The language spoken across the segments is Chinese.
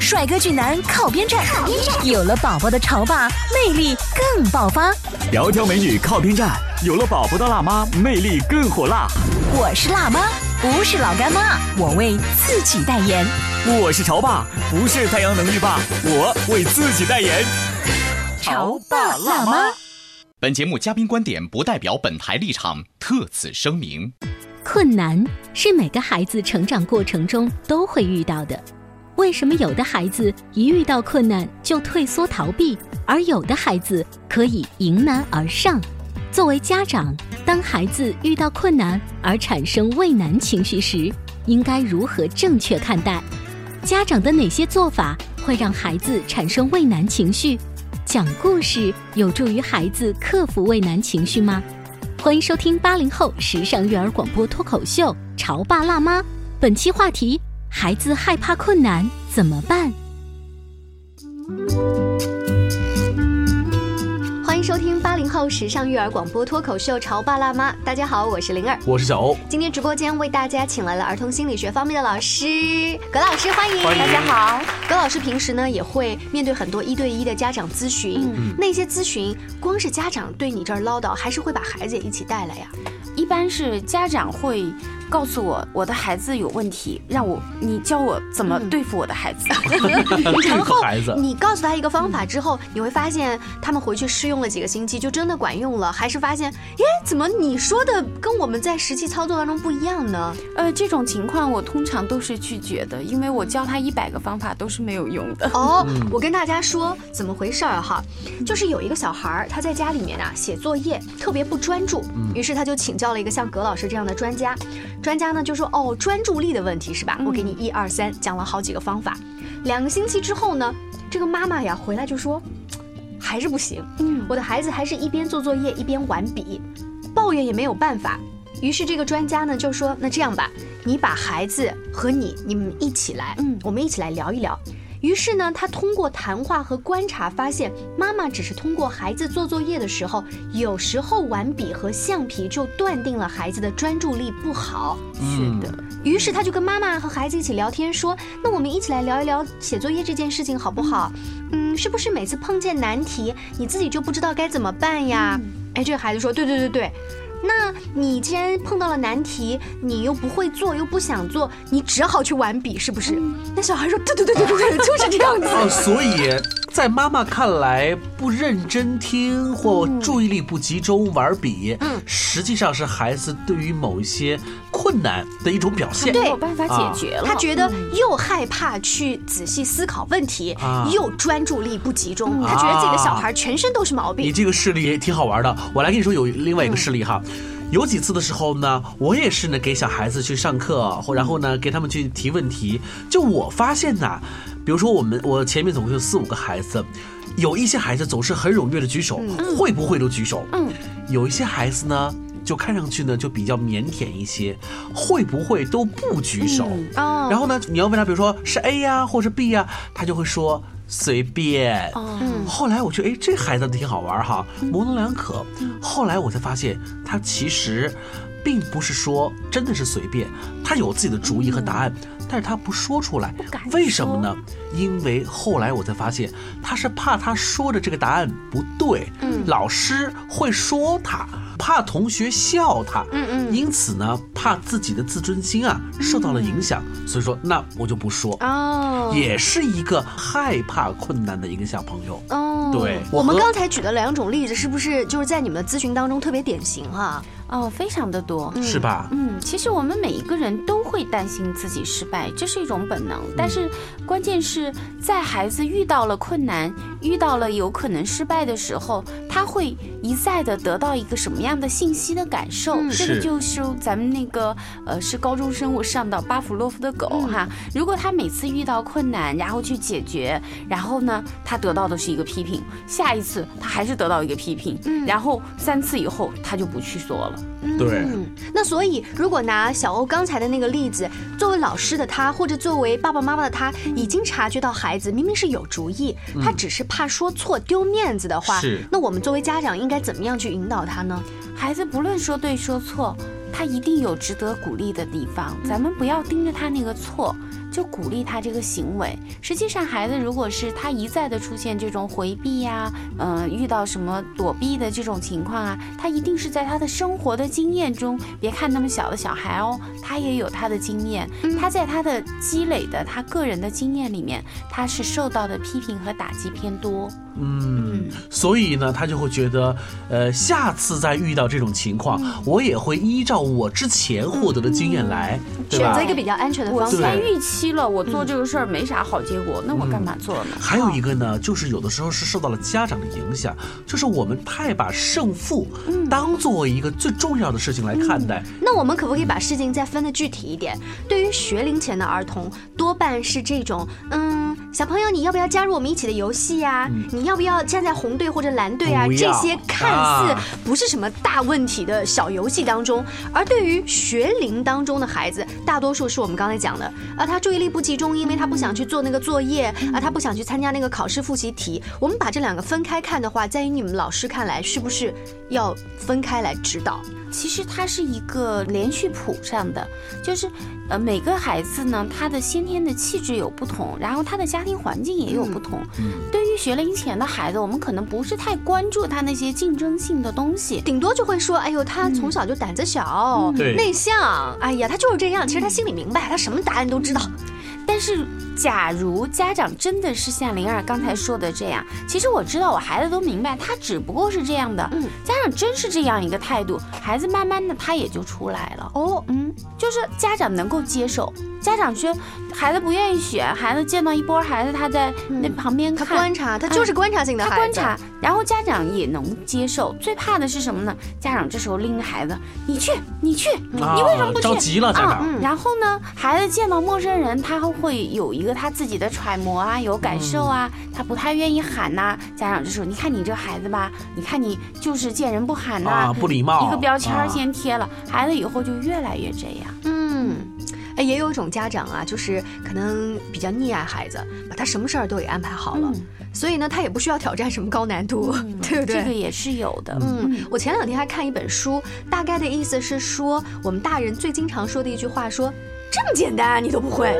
帅哥俊男靠边站，有了宝宝的潮爸魅力更爆发。窈窕美女靠边站，有了宝宝的辣妈魅力更火辣。我是辣妈，不是老干妈，我为自己代言。我是潮爸，不是太阳能浴霸，我为自己代言。潮爸辣妈。本节目嘉宾观点不代表本台立场，特此声明。困难是每个孩子成长过程中都会遇到的。为什么有的孩子一遇到困难就退缩逃避，而有的孩子可以迎难而上？作为家长，当孩子遇到困难而产生畏难情绪时，应该如何正确看待？家长的哪些做法会让孩子产生畏难情绪？讲故事有助于孩子克服畏难情绪吗？欢迎收听八零后时尚育儿广播脱口秀《潮爸辣妈》，本期话题。孩子害怕困难怎么办？收听八零后时尚育儿广播脱口秀《潮爸辣妈》。大家好，我是灵儿，我是小欧。今天直播间为大家请来了儿童心理学方面的老师葛老师，欢迎，欢迎大家好。葛老师平时呢也会面对很多一对一的家长咨询，那些咨询光是家长对你这儿唠叨，还是会把孩子也一起带来呀？一般是家长会。告诉我我的孩子有问题，让我你教我怎么对付我的 孩子。然后你告诉他一个方法之后，你会发现他们回去试用了几个星期，就真的管用了，还是发现，耶，怎么你说的跟我们在实际操作当中不一样呢？呃，这种情况我通常都是拒绝的，因为我教他一百个方法都是没有用的。哦，我跟大家说怎么回事儿哈，就是有一个小孩儿他在家里面啊写作业特别不专注，于是他就请教了一个像葛老师这样的专家。专家呢就说哦，专注力的问题是吧？我给你一二三讲了好几个方法。两个星期之后呢，这个妈妈呀回来就说，还是不行。嗯，我的孩子还是一边做作业一边玩笔，抱怨也没有办法。于是这个专家呢就说，那这样吧，你把孩子和你你们一起来，嗯，我们一起来聊一聊。于是呢，他通过谈话和观察发现，妈妈只是通过孩子做作业的时候，有时候玩笔和橡皮，就断定了孩子的专注力不好。是的。于是他就跟妈妈和孩子一起聊天，说：“那我们一起来聊一聊写作业这件事情好不好？嗯，是不是每次碰见难题，你自己就不知道该怎么办呀？”哎，这个孩子说：“对对对对。”那你既然碰到了难题，你又不会做，又不想做，你只好去玩笔，是不是？那小孩说：对对对对对对，就是这样子。哦，所以在妈妈看来，不认真听或注意力不集中玩笔，嗯，实际上是孩子对于某一些困难的一种表现，没有办法解决了。他觉得又害怕去仔细思考问题，又专注力不集中，他觉得自己的小孩全身都是毛病。你这个事例也挺好玩的，我来跟你说有另外一个事例哈。有几次的时候呢，我也是呢给小孩子去上课，然后呢给他们去提问题。就我发现呐，比如说我们我前面总共有四五个孩子，有一些孩子总是很踊跃的举手，会不会都举手。嗯，有一些孩子呢，就看上去呢就比较腼腆一些，会不会都不举手。哦，然后呢，你要问他，比如说是 A 呀，或是 B 呀，他就会说。随便。后来我觉得，哎，这孩子挺好玩哈，模棱两可。后来我才发现，他其实并不是说真的是随便，他有自己的主意和答案，但是他不说出来。为什么呢？因为后来我才发现，他是怕他说的这个答案不对，老师会说他。怕同学笑他，嗯嗯，因此呢，怕自己的自尊心啊受到了影响，所以说那我就不说。哦，也是一个害怕困难的一个小朋友。哦。对，我们刚才举的两种例子，是不是就是在你们的咨询当中特别典型哈？哦，非常的多。是吧？嗯，其实我们每一个人都会担心自己失败，这是一种本能。但是关键是在孩子遇到了困难、遇到了有可能失败的时候，他会一再的得到一个什么样的信息的感受？嗯这个是就是咱们那个呃，是高中生，我上到巴甫洛夫的狗嗯哈。如果他每次遇到困难，然后去解决，然后呢，他得到的是一个批评，下一次他还是得到一个批评，嗯然后三次以后他就不去做了。对嗯，那所以如果拿小欧刚才的那个例子，作为老师的他，或者作为爸爸妈妈的他，已经察觉到孩子明明是有主意，他只是怕说错丢面子的话是，那我们作为家长应该怎么样去引导他呢？孩子不论说对说错，他一定有值得鼓励的地方。咱们不要盯着他那个错，就鼓励他这个行为。实际上，孩子如果是他一再的出现这种回避呀、呃，遇到什么躲避的这种情况啊，他一定是在他的生活的经验中，别看那么小的小孩哦，他也有他的经验，他在他的积累的他个人的经验里面，他是受到的批评和打击偏多。嗯，所以呢，他就会觉得，呃，下次再遇到这种情况，嗯我也会依照我之前获得的经验来，对吧选择一？个比较安全的方法我先。预期了，我做这个事儿没啥好结果，那我干嘛做呢？还有一个呢，就是有的时候是受到了家长的影响，就是我们太把胜负当作为一个最重要的事情来看待。那我们可不可以把事情再分得具体一点？对于学龄前的儿童，多半是这种，嗯，小朋友，你要不要加入我们一起的游戏呀、你要不要站在红队或者蓝队啊？这些看似啊不是什么大问题的小游戏当中，而对于学龄当中的孩子，大多数是我们刚才讲的，啊，他注意力不集中，因为他不想去做那个作业，啊，他不想去参加那个考试复习题。我们把这两个分开看的话，在于你们老师看来，是不是要分开来指导？其实它是一个连续谱上的，就是呃每个孩子呢，他的先天的气质有不同，然后他的家庭环境也有不同。对于学龄前的孩子，我们可能不是太关注他那些竞争性的东西。顶多就会说，哎呦，他从小就胆子小、对内向，哎呀，他就是这样。其实他心里明白，他什么答案都知道。但是，假如家长真的是像灵儿刚才说的这样，其实我知道我孩子都明白，他只不过是这样的。嗯家长真是这样一个态度，孩子慢慢的他也就出来了。哦，嗯，就是家长能够接受。家长说孩子不愿意选，孩子见到一波孩子，他在那旁边看他，观察，他就是观察性的孩子。他观察，然后家长也能接受。最怕的是什么呢？家长这时候拎着孩子，你去，你去，啊你为什么不去？着急了，家啊长。然后呢，孩子见到陌生人，他会有一个他自己的揣摩啊，有感受啊，他不太愿意喊呐、家长就说：“你看你这孩子吧，你看你就是见人不喊呐、啊，不礼貌，一个标签先贴了，孩子以后就越来越这样。嗯，哎，也有一种家长啊，就是可能比较溺爱孩子，把他什么事儿都给安排好了，嗯所以呢，他也不需要挑战什么高难度，对不对？这个也是有的。嗯，我前两天还看一本书，大概的意思是说，我们大人最经常说的一句话说。这么简单你都不会，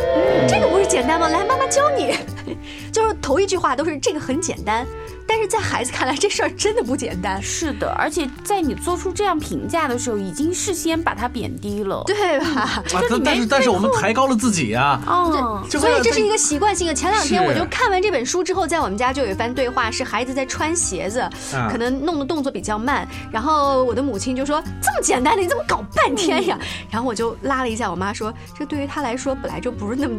这个不是简单吗？来，妈妈教你。就是头一句话都是这个很简单，但是在孩子看来这事儿真的不简单，是的，而且在你做出这样评价的时候，已经事先把它贬低了。对吧？但但是但是我们抬高了自己啊，哦，所以这是一个习惯性的。前两天我就看完这本书之后，在我们家就有一番对话，是孩子在穿鞋子，啊可能弄的动作比较慢，然后我的母亲就说：“这么简单的，你怎么搞半天呀？”然后我就拉了一下我妈说：“这对于他来说本来就不是那么，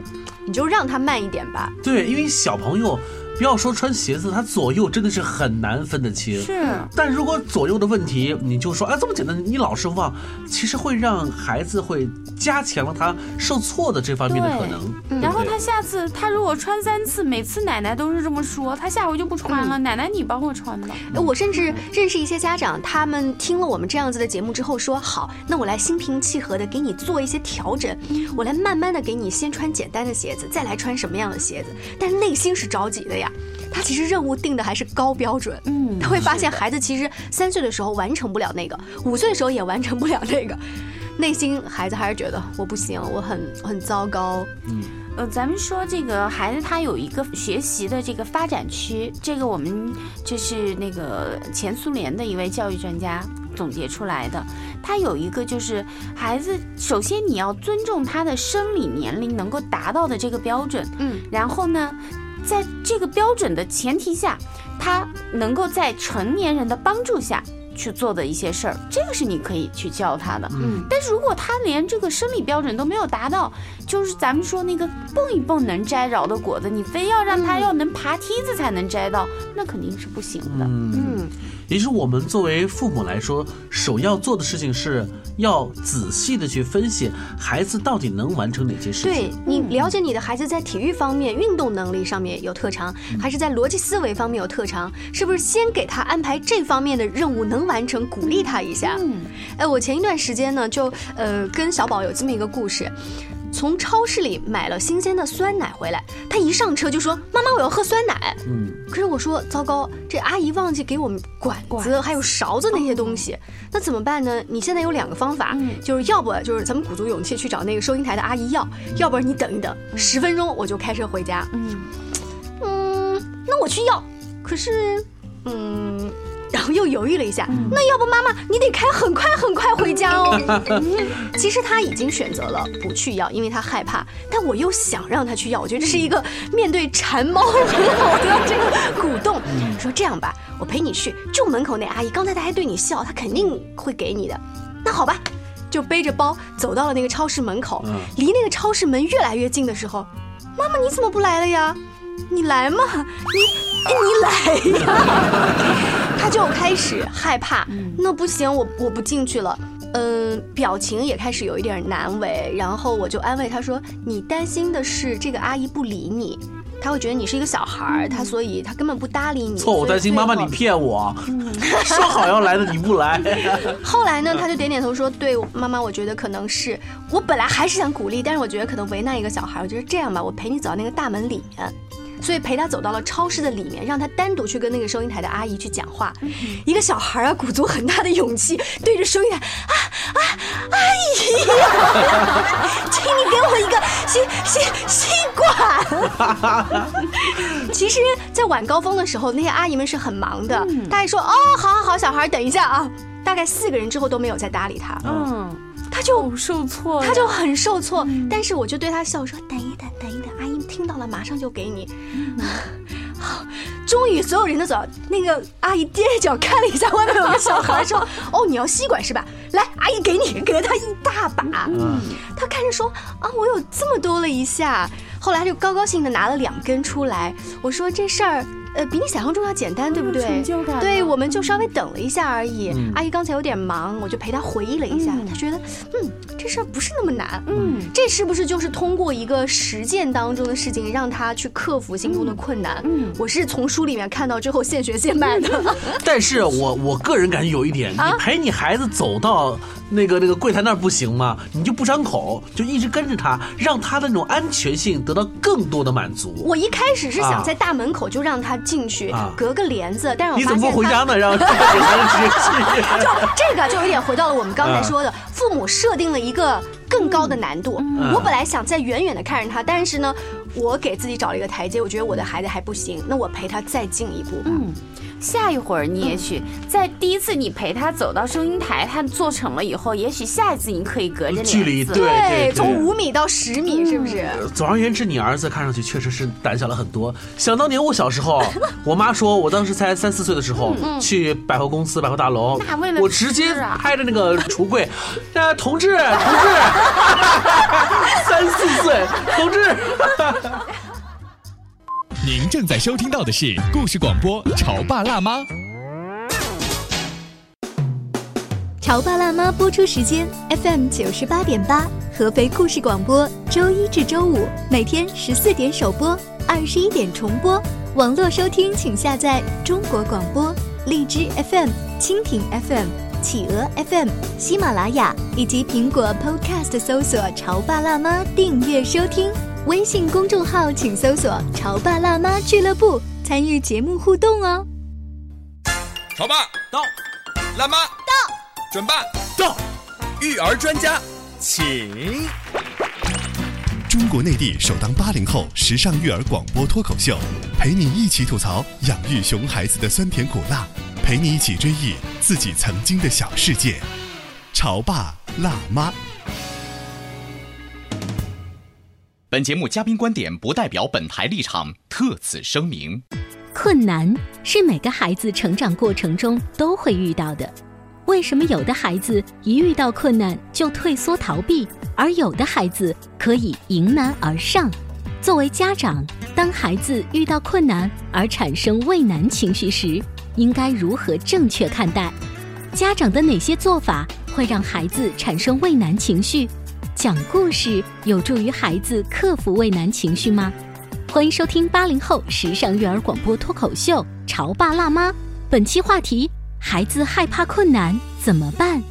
你就让他慢一点吧。对，因为小朋友不要说穿鞋子，他左右真的是很难分得清。是。但如果左右的问题，你就说啊这么简单，你老是忘，其实会让孩子会加强了他受挫的这方面的可能。对对然后他下次他如果穿三次，每次奶奶都是这么说，他下回就不穿了。奶奶你帮我穿吧。呃我甚至认识一些家长，他们听了我们这样子的节目之后说：“好，那我来心平气和的给你做一些调整，我来慢慢的给你先穿简单的鞋子，再来穿什么样的鞋子。”但内心是着急的呀，他其实任务定的还是高标准。嗯他会发现孩子其实三岁的时候完成不了那个，五岁的时候也完成不了那个，内心孩子还是觉得我不行，我很很糟糕。嗯呃，咱们说这个孩子他有一个学习的这个发展区，这个我们就是那个前苏联的一位教育专家总结出来的。他有一个就是孩子，首先你要尊重他的生理年龄能够达到的这个标准，嗯，然后呢，在这个标准的前提下，他能够在成年人的帮助下。去做的一些事儿，这个是你可以去教他的。嗯，但是如果他连这个生理标准都没有达到，就是咱们说那个蹦一蹦能摘着的果子，你非要让他要能爬梯子才能摘到，那肯定是不行的。嗯，也就是我们作为父母来说，首要做的事情是要仔细的去分析孩子到底能完成哪些事情。对你了解你的孩子在体育方面、运动能力上面有特长，还是在逻辑思维方面有特长？是不是先给他安排这方面的任务能完成，鼓励他一下？嗯，哎，我前一段时间呢，就呃跟小宝有这么一个故事。从超市里买了新鲜的酸奶回来，他一上车就说：“妈妈，我要喝酸奶。”嗯，可是我说：“糟糕，这阿姨忘记给我们管子 还有勺子那些东西，那怎么办呢？你现在有两个方法，嗯就是要不就是咱们鼓足勇气去找那个收银台的阿姨要，要不然你等一等，十分钟我就开车回家。嗯，嗯，那我去要，可是，嗯。”然后又犹豫了一下，那要不妈妈你得开很快很快回家哦。其实他已经选择了不去要，因为他害怕。但我又想让他去要，我觉得这是一个面对馋猫很好的这个鼓动。说这样吧，我陪你去，就门口那阿姨，刚才她还对你笑，她肯定会给你的。那好吧，就背着包走到了那个超市门口，离那个超市门越来越近的时候，妈妈你怎么不来了呀？你来嘛，你哎你来呀！他就开始害怕，那不行，我我不进去了。嗯，表情也开始有一点难为，然后我就安慰他说：“你担心的是这个阿姨不理你，她会觉得你是一个小孩儿，她所以她根本不搭理你。”错，我担心妈妈你骗我，说好要来的你不来。后来呢，他就点点头说：“对，妈妈，我觉得可能是我本来还是想鼓励，但是我觉得可能为难一个小孩，我觉得这样吧，我陪你走到那个大门里面。”所以陪他走到了超市的里面，让他单独去跟那个收银台的阿姨去讲话。一个小孩啊，鼓足很大的勇气，对着收银台啊啊，阿姨，请你给我一个吸吸吸管。其实，在晚高峰的时候，那些阿姨们是很忙的。大爷说：“哦，好好好，小孩等一下啊。”大概四个人之后都没有再搭理他，嗯，他就受挫呀，他就很受挫。但是我就对他笑说：“等听到了，马上就给你。好，终于所有人都走，那个阿姨踮着脚看了一下外面有个小孩，说：“哦，你要吸管是吧？来，阿姨给你，给了他一大把。”嗯，他看着说：“啊，我有这么多了一下。”后来就高高兴的拿了两根出来。我说：“这事儿。”呃，比你想象中要简单，对不对？成就感对，我们就稍微等了一下而已。嗯阿姨刚才有点忙，我就陪她回忆了一下，嗯她觉得，嗯，这事儿不是那么难。嗯，这是不是就是通过一个实践当中的事情，让她去克服心中的困难？嗯我是从书里面看到之后现学现卖的。但是我我个人感觉有一点，你陪你孩子走到那个那个柜台那儿不行吗？你就不张口，就一直跟着他，让他的那种安全性得到更多的满足。我一开始是啊想在大门口就让他进去，啊隔个帘子，但是我你怎么发现他不回家呢？让给孩子直接去。就这个就有点回到了我们刚才说的，父母设定了一个更高的难度。嗯我本来想在远远的看着他，但是呢，我给自己找了一个台阶，我觉得我的孩子还不行，那我陪他再进一步吧。嗯，下一会儿你也许在第一次你陪他走到收银台，他做成了以后，也许下一次你可以隔着距离对对从五米到十米，是不是？总而言之，你儿子看上去确实是胆小了很多。想当年我小时候，我妈说我当时才三四岁的时候，去百货公司、百货大楼那为了，我直接拍着那个橱柜，呃，同志，同志，三四岁，同志。您正在收听到的是故事广播《潮爸辣妈》。《潮爸辣妈》播出时间：FM 九十八点八，合肥故事广播，周一至周五每天十四点首播，二十一点重播。网络收听请下载中国广播、荔枝 FM、蜻蜓 FM、企鹅 FM、喜马拉雅以及苹果 Podcast 搜索“潮爸辣妈”订阅收听。微信公众号请搜索“潮爸辣妈俱乐部”，参与节目互动哦。潮爸到，辣妈到，准爸到，育儿专家，请。中国内地首档八零后时尚育儿广播脱口秀，陪你一起吐槽养育熊孩子的酸甜苦辣，陪你一起追忆自己曾经的小世界。潮爸辣妈。本节目嘉宾观点不代表本台立场，特此声明。困难是每个孩子成长过程中都会遇到的，为什么有的孩子一遇到困难就退缩逃避，而有的孩子可以迎难而上？作为家长，当孩子遇到困难而产生畏难情绪时，应该如何正确看待？家长的哪些做法会让孩子产生畏难情绪？讲故事有助于孩子克服畏难情绪吗？欢迎收听八零后时尚育儿广播脱口秀《潮爸辣妈》，本期话题：孩子害怕困难怎么办？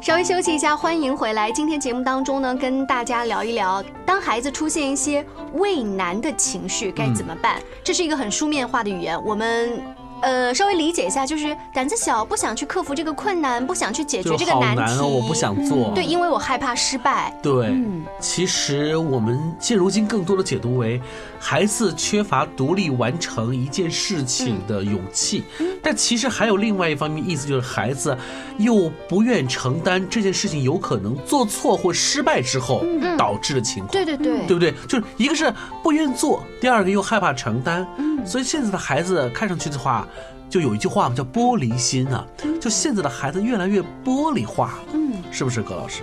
稍微休息一下，欢迎回来。今天节目当中呢，跟大家聊一聊，当孩子出现一些畏难的情绪该怎么办？这是一个很书面化的语言，我们。呃，稍微理解一下，就是胆子小，不想去克服这个困难，不想去解决这个难题。难我不想做。对，因为我害怕失败。对，其实我们现如今更多的解读为，孩子缺乏独立完成一件事情的勇气。但其实还有另外一方面意思，就是孩子又不愿承担这件事情有可能做错或失败之后导致的情况。对对对，对不对？就是一个是不愿做，第二个又害怕承担。所以现在的孩子看上去的话。就有一句话嘛，叫玻璃心啊。就现在的孩子越来越玻璃化，嗯，是不是葛老师？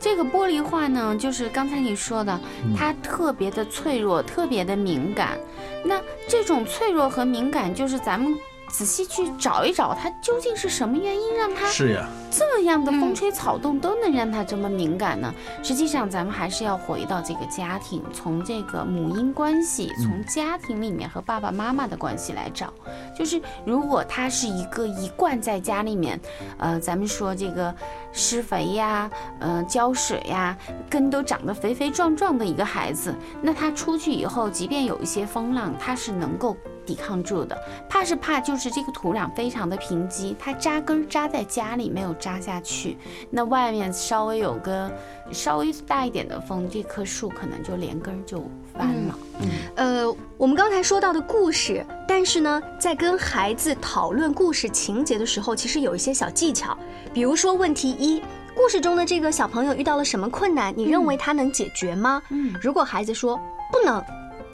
这个玻璃化呢，就是刚才你说的，他特别的脆弱，特别的敏感。那这种脆弱和敏感，就是咱们。仔细去找一找，他究竟是什么原因让他是呀这样的风吹草动都能让他这么敏感呢？实际上，咱们还是要回到这个家庭，从这个母婴关系，从家庭里面和爸爸妈妈的关系来找。就是如果他是一个一贯在家里面，呃，咱们说这个施肥呀，呃，浇水呀，根都长得肥肥壮壮的一个孩子，那他出去以后，即便有一些风浪，他是能够。抵抗住的，怕是怕就是这个土壤非常的贫瘠，它扎根扎在家里没有扎下去，那外面稍微有个稍微大一点的风，这棵树可能就连根就翻了。嗯，呃，我们刚才说到的故事，但是呢，在跟孩子讨论故事情节的时候，其实有一些小技巧，比如说问题一，故事中的这个小朋友遇到了什么困难？你认为他能解决吗？嗯，如果孩子说不能。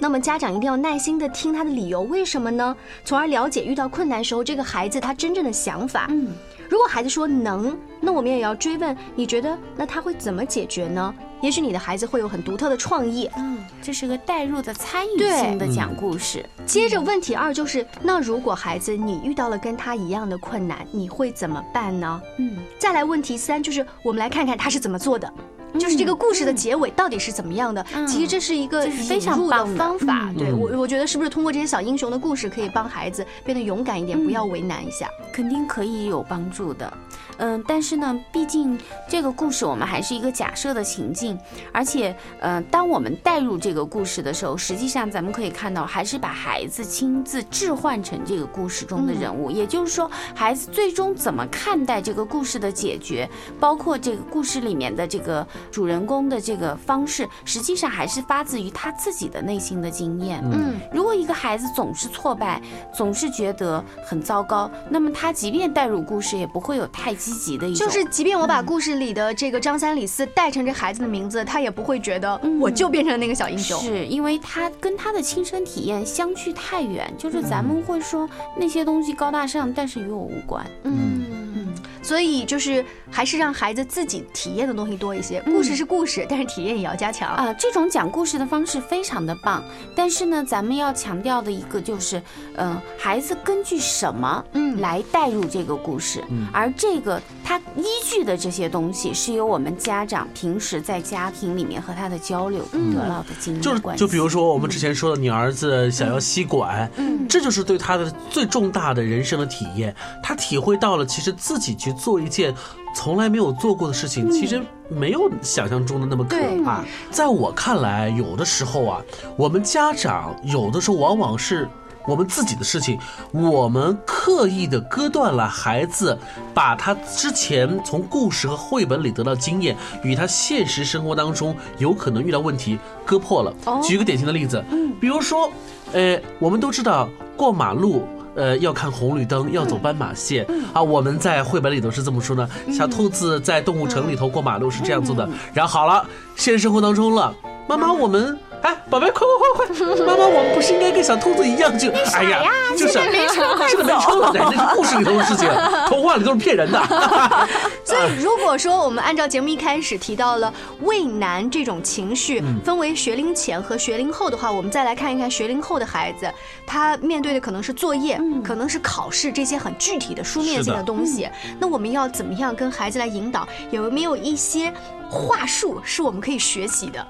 那么家长一定要耐心的听他的理由，为什么呢？从而了解遇到困难时候这个孩子他真正的想法。嗯，如果孩子说能，那我们也要追问，你觉得那他会怎么解决呢？也许你的孩子会有很独特的创意。嗯，这是个代入的参与性的讲故事。接着问题二就是，那如果孩子你遇到了跟他一样的困难，你会怎么办呢？嗯，再来问题三就是，我们来看看他是怎么做的。就是这个故事的结尾到底是怎么样的？其实这是一个非常的方法。对我，我觉得是不是通过这些小英雄的故事，可以帮孩子变得勇敢一点，不要为难一下？肯定可以有帮助的。嗯，但是呢，毕竟这个故事我们还是一个假设的情境，而且，呃，当我们带入这个故事的时候，实际上咱们可以看到，还是把孩子亲自置换成这个故事中的人物。也就是说，孩子最终怎么看待这个故事的解决，包括这个故事里面的这个主人公的这个方式，实际上还是发自于他自己的内心的经验。嗯，如果一个孩子总是挫败，总是觉得很糟糕，那么他即便带入故事，也不会有太积极的一种。就是，即便我把故事里的这个张三李四带成这孩子的名字，他也不会觉得我就变成了那个小英雄。是因为他跟他的亲身体验相距太远。就是咱们会说那些东西高大上，但是与我无关。嗯。所以就是还是让孩子自己体验的东西多一些。故事是故事，但是体验也要加强啊。这种讲故事的方式非常的棒，但是呢，咱们要强调的一个就是，嗯，孩子根据什么嗯来带入这个故事，而这个他依据的这些东西是由我们家长平时在家庭里面和他的交流得到的经验关系。就就比如说我们之前说的，你儿子想要吸管，嗯，这就是对他的最重大的人生的体验，他体会到了其实自己去。做一件从来没有做过的事情，其实没有想象中的那么可怕。在我看来，有的时候啊，我们家长有的时候往往是我们自己的事情，我们刻意的割断了孩子，把他之前从故事和绘本里得到经验，与他现实生活当中有可能遇到问题割破了。举个典型的例子，比如说，呃，我们都知道过马路。呃，要看红绿灯，要走斑马线啊！我们在绘本里头是这么说的：小兔子在动物城里头过马路是这样做的。然后好了，现实生活当中了，妈妈，我们哎，宝贝，快快快快！妈妈，我们不是应该跟小兔子一样就？哎呀，就是没车快这个没车了，这是故事里头的事情，童话里都是骗人的。所以，如果说我们按照节目一开始提到了畏难这种情绪分为学龄前和学龄后的话，我们再来看一看学龄后的孩子，他面对的可能是作业，可能是考试这些很具体的书面性的东西。那我们要怎么样跟孩子来引导？有没有一些话术是我们可以学习的？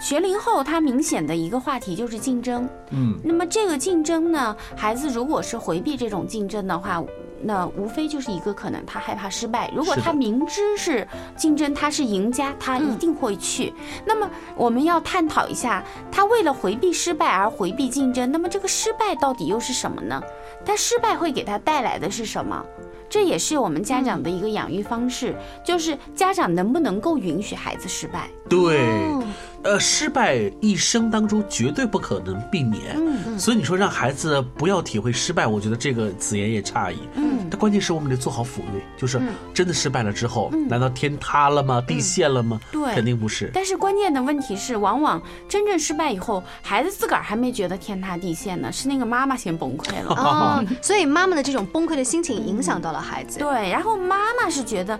学龄后，他明显的一个话题就是竞争。嗯，那么这个竞争呢，孩子如果是回避这种竞争的话，那无非就是一个可能，他害怕失败。如果他明知是竞争，他是赢家，他一定会去。那么我们要探讨一下，他为了回避失败而回避竞争，那么这个失败到底又是什么呢？他失败会给他带来的是什么？这也是我们家长的一个养育方式，就是家长能不能够允许孩子失败？对。呃，失败一生当中绝对不可能避免，嗯，所以你说让孩子不要体会失败，我觉得这个子言也诧异，嗯，但关键是我们得做好抚育，就是真的失败了之后，难道天塌了吗？地陷了吗？对，肯定不是。但是关键的问题是，往往真正失败以后，孩子自个儿还没觉得天塌地陷呢，是那个妈妈先崩溃了 哦，所以妈妈的这种崩溃的心情影响到了孩子。对，然后妈妈是觉得，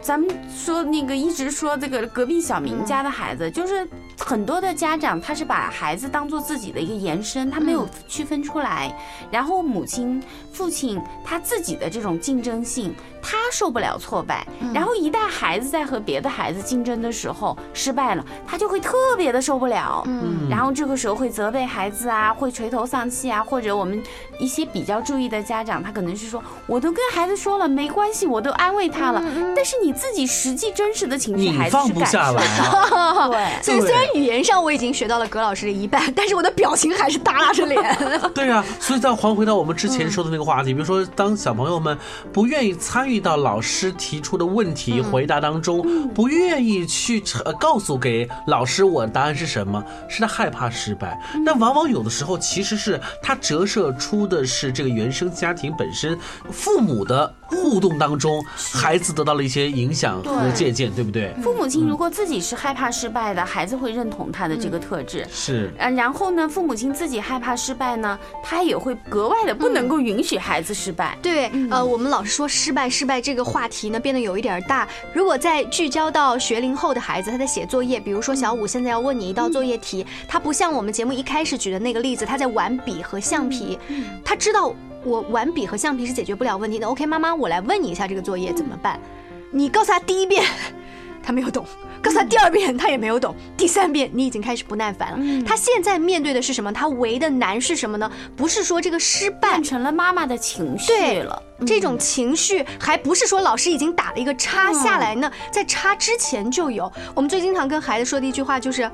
咱们说那个一直说这个隔壁小明家的孩子就是。很多的家长他是把孩子当做自己的一个延伸，他没有区分出来。然后母亲、父亲他自己的这种竞争性，他受不了挫败。然后一旦孩子在和别的孩子竞争的时候失败了，他就会特别的受不了。嗯，然后这个时候会责备孩子啊，会垂头丧气啊，或者我们一些比较注意的家长，他可能是说，我都跟孩子说了没关系，我都安慰他了。但是你自己实际真实的情绪，孩子是感受不的。对，所以虽然。语言上我已经学到了葛老师的一半，但是我的表情还是耷拉着脸。对啊，所以再还回到我们之前说的那个话题，比如说当小朋友们不愿意参与到老师提出的问题回答当中，不愿意去告诉给老师我答案是什么，是他害怕失败。那往往有的时候其实是他折射出的是这个原生家庭本身父母的互动当中，孩子得到了一些影响和借鉴，对不对？父母亲如果自己是害怕失败的，孩子会认。同他的这个特质是，嗯，然后呢，父母亲自己害怕失败呢，他也会格外的不能够允许孩子失败。对，呃，我们老是说失败，失败这个话题呢变得有一点大。如果再聚焦到学龄后的孩子，他在写作业，比如说小五现在要问你一道作业题，他不像我们节目一开始举的那个例子，他在玩笔和橡皮，他知道我玩笔和橡皮是解决不了问题的。OK，妈妈，我来问你一下这个作业怎么办？你告诉他第一遍。他没有懂，告诉他第二遍他也没有懂，第三遍你已经开始不耐烦了。他现在面对的是什么？他为的难是什么呢？不是说这个失败变成了妈妈的情绪了，这种情绪还不是说老师已经打了一个叉下来呢，在叉之前就有。我们最经常跟孩子说的一句话就是。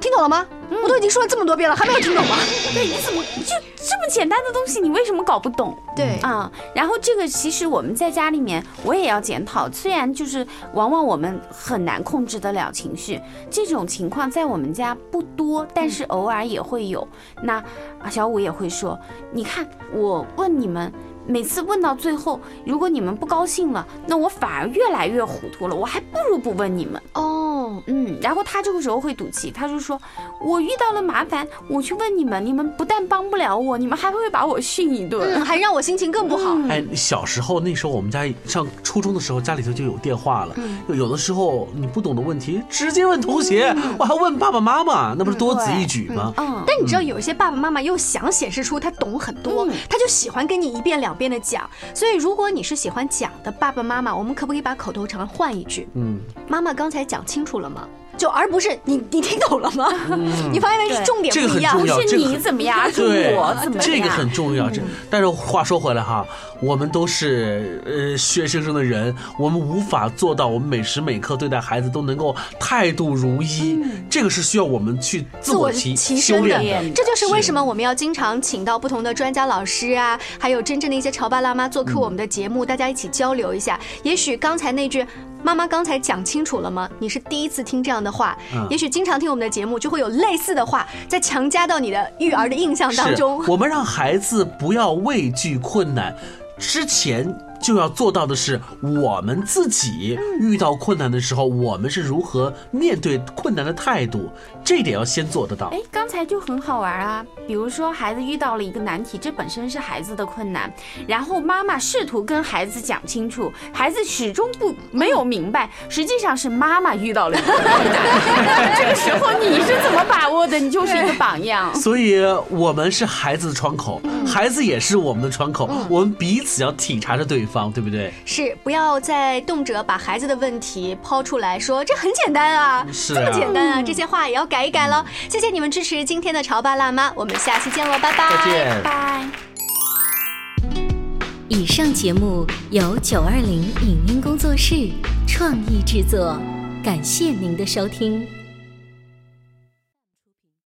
听懂了吗？我都已经说了这么多遍了，还没有听懂吗？对，你怎么就这么简单的东西，你为什么搞不懂？对啊，然后这个其实我们在家里面，我也要检讨。虽然就是往往我们很难控制得了情绪，这种情况在我们家不多，但是偶尔也会有。那小五也会说，你看我问你们。每次问到最后，如果你们不高兴了，那我反而越来越糊涂了。我还不如不问你们哦。嗯，然后他这个时候会赌气，他就说：“我遇到了麻烦，我去问你们，你们不但帮不了我，你们还会把我训一顿，还让我心情更不好。”哎，小时候那时候我们家上初中的时候，家里头就有电话了。有的时候你不懂的问题，直接问同学，我还问爸爸妈妈，那不是多此一举吗？嗯。但你知道，有一些爸爸妈妈又想显示出他懂很多，他就喜欢跟你一遍两。边的讲，所以如果你是喜欢讲的爸爸妈妈，我们可不可以把口头禅换一句？嗯，妈妈刚才讲清楚了吗？就而不是你你听懂了吗？你发现没重点不一样，不是你怎么样，是我怎么样？这个很重要。这但是话说回来哈，我们都是呃学生生的人，我们无法做到我们每时每刻对待孩子都能够态度如一。这个是需要我们去自我提修炼的。这就是为什么我们要经常请到不同的专家老师啊，还有真正的一些潮爸辣妈做客我们的节目，大家一起交流一下。也许刚才那句。妈妈刚才讲清楚了吗？你是第一次听这样的话，也许经常听我们的节目，就会有类似的话在强加到你的育儿的印象当中。我们让孩子不要畏惧困难。之前就要做到的是，我们自己遇到困难的时候，我们是如何面对困难的态度，这点要先做得到。哎，刚才就很好玩啊，比如说孩子遇到了一个难题，这本身是孩子的困难，然后妈妈试图跟孩子讲清楚，孩子始终不没有明白，实际上是妈妈遇到了一个困难。这个时候你是怎么把握的？你就是一个榜样。所以，我们是孩子的窗口，孩子也是我们的窗口，我们彼此要体察着对方，对不对？是，不要再动辄把孩子的问题抛出来说，这很简单啊，是这么啊简单啊，这些话也要改一改了。谢谢你们支持今天的潮爸辣妈，我们下期见喽，拜拜。再见。拜。以上节目由九二零影音工作室创意制作，感谢您的收听。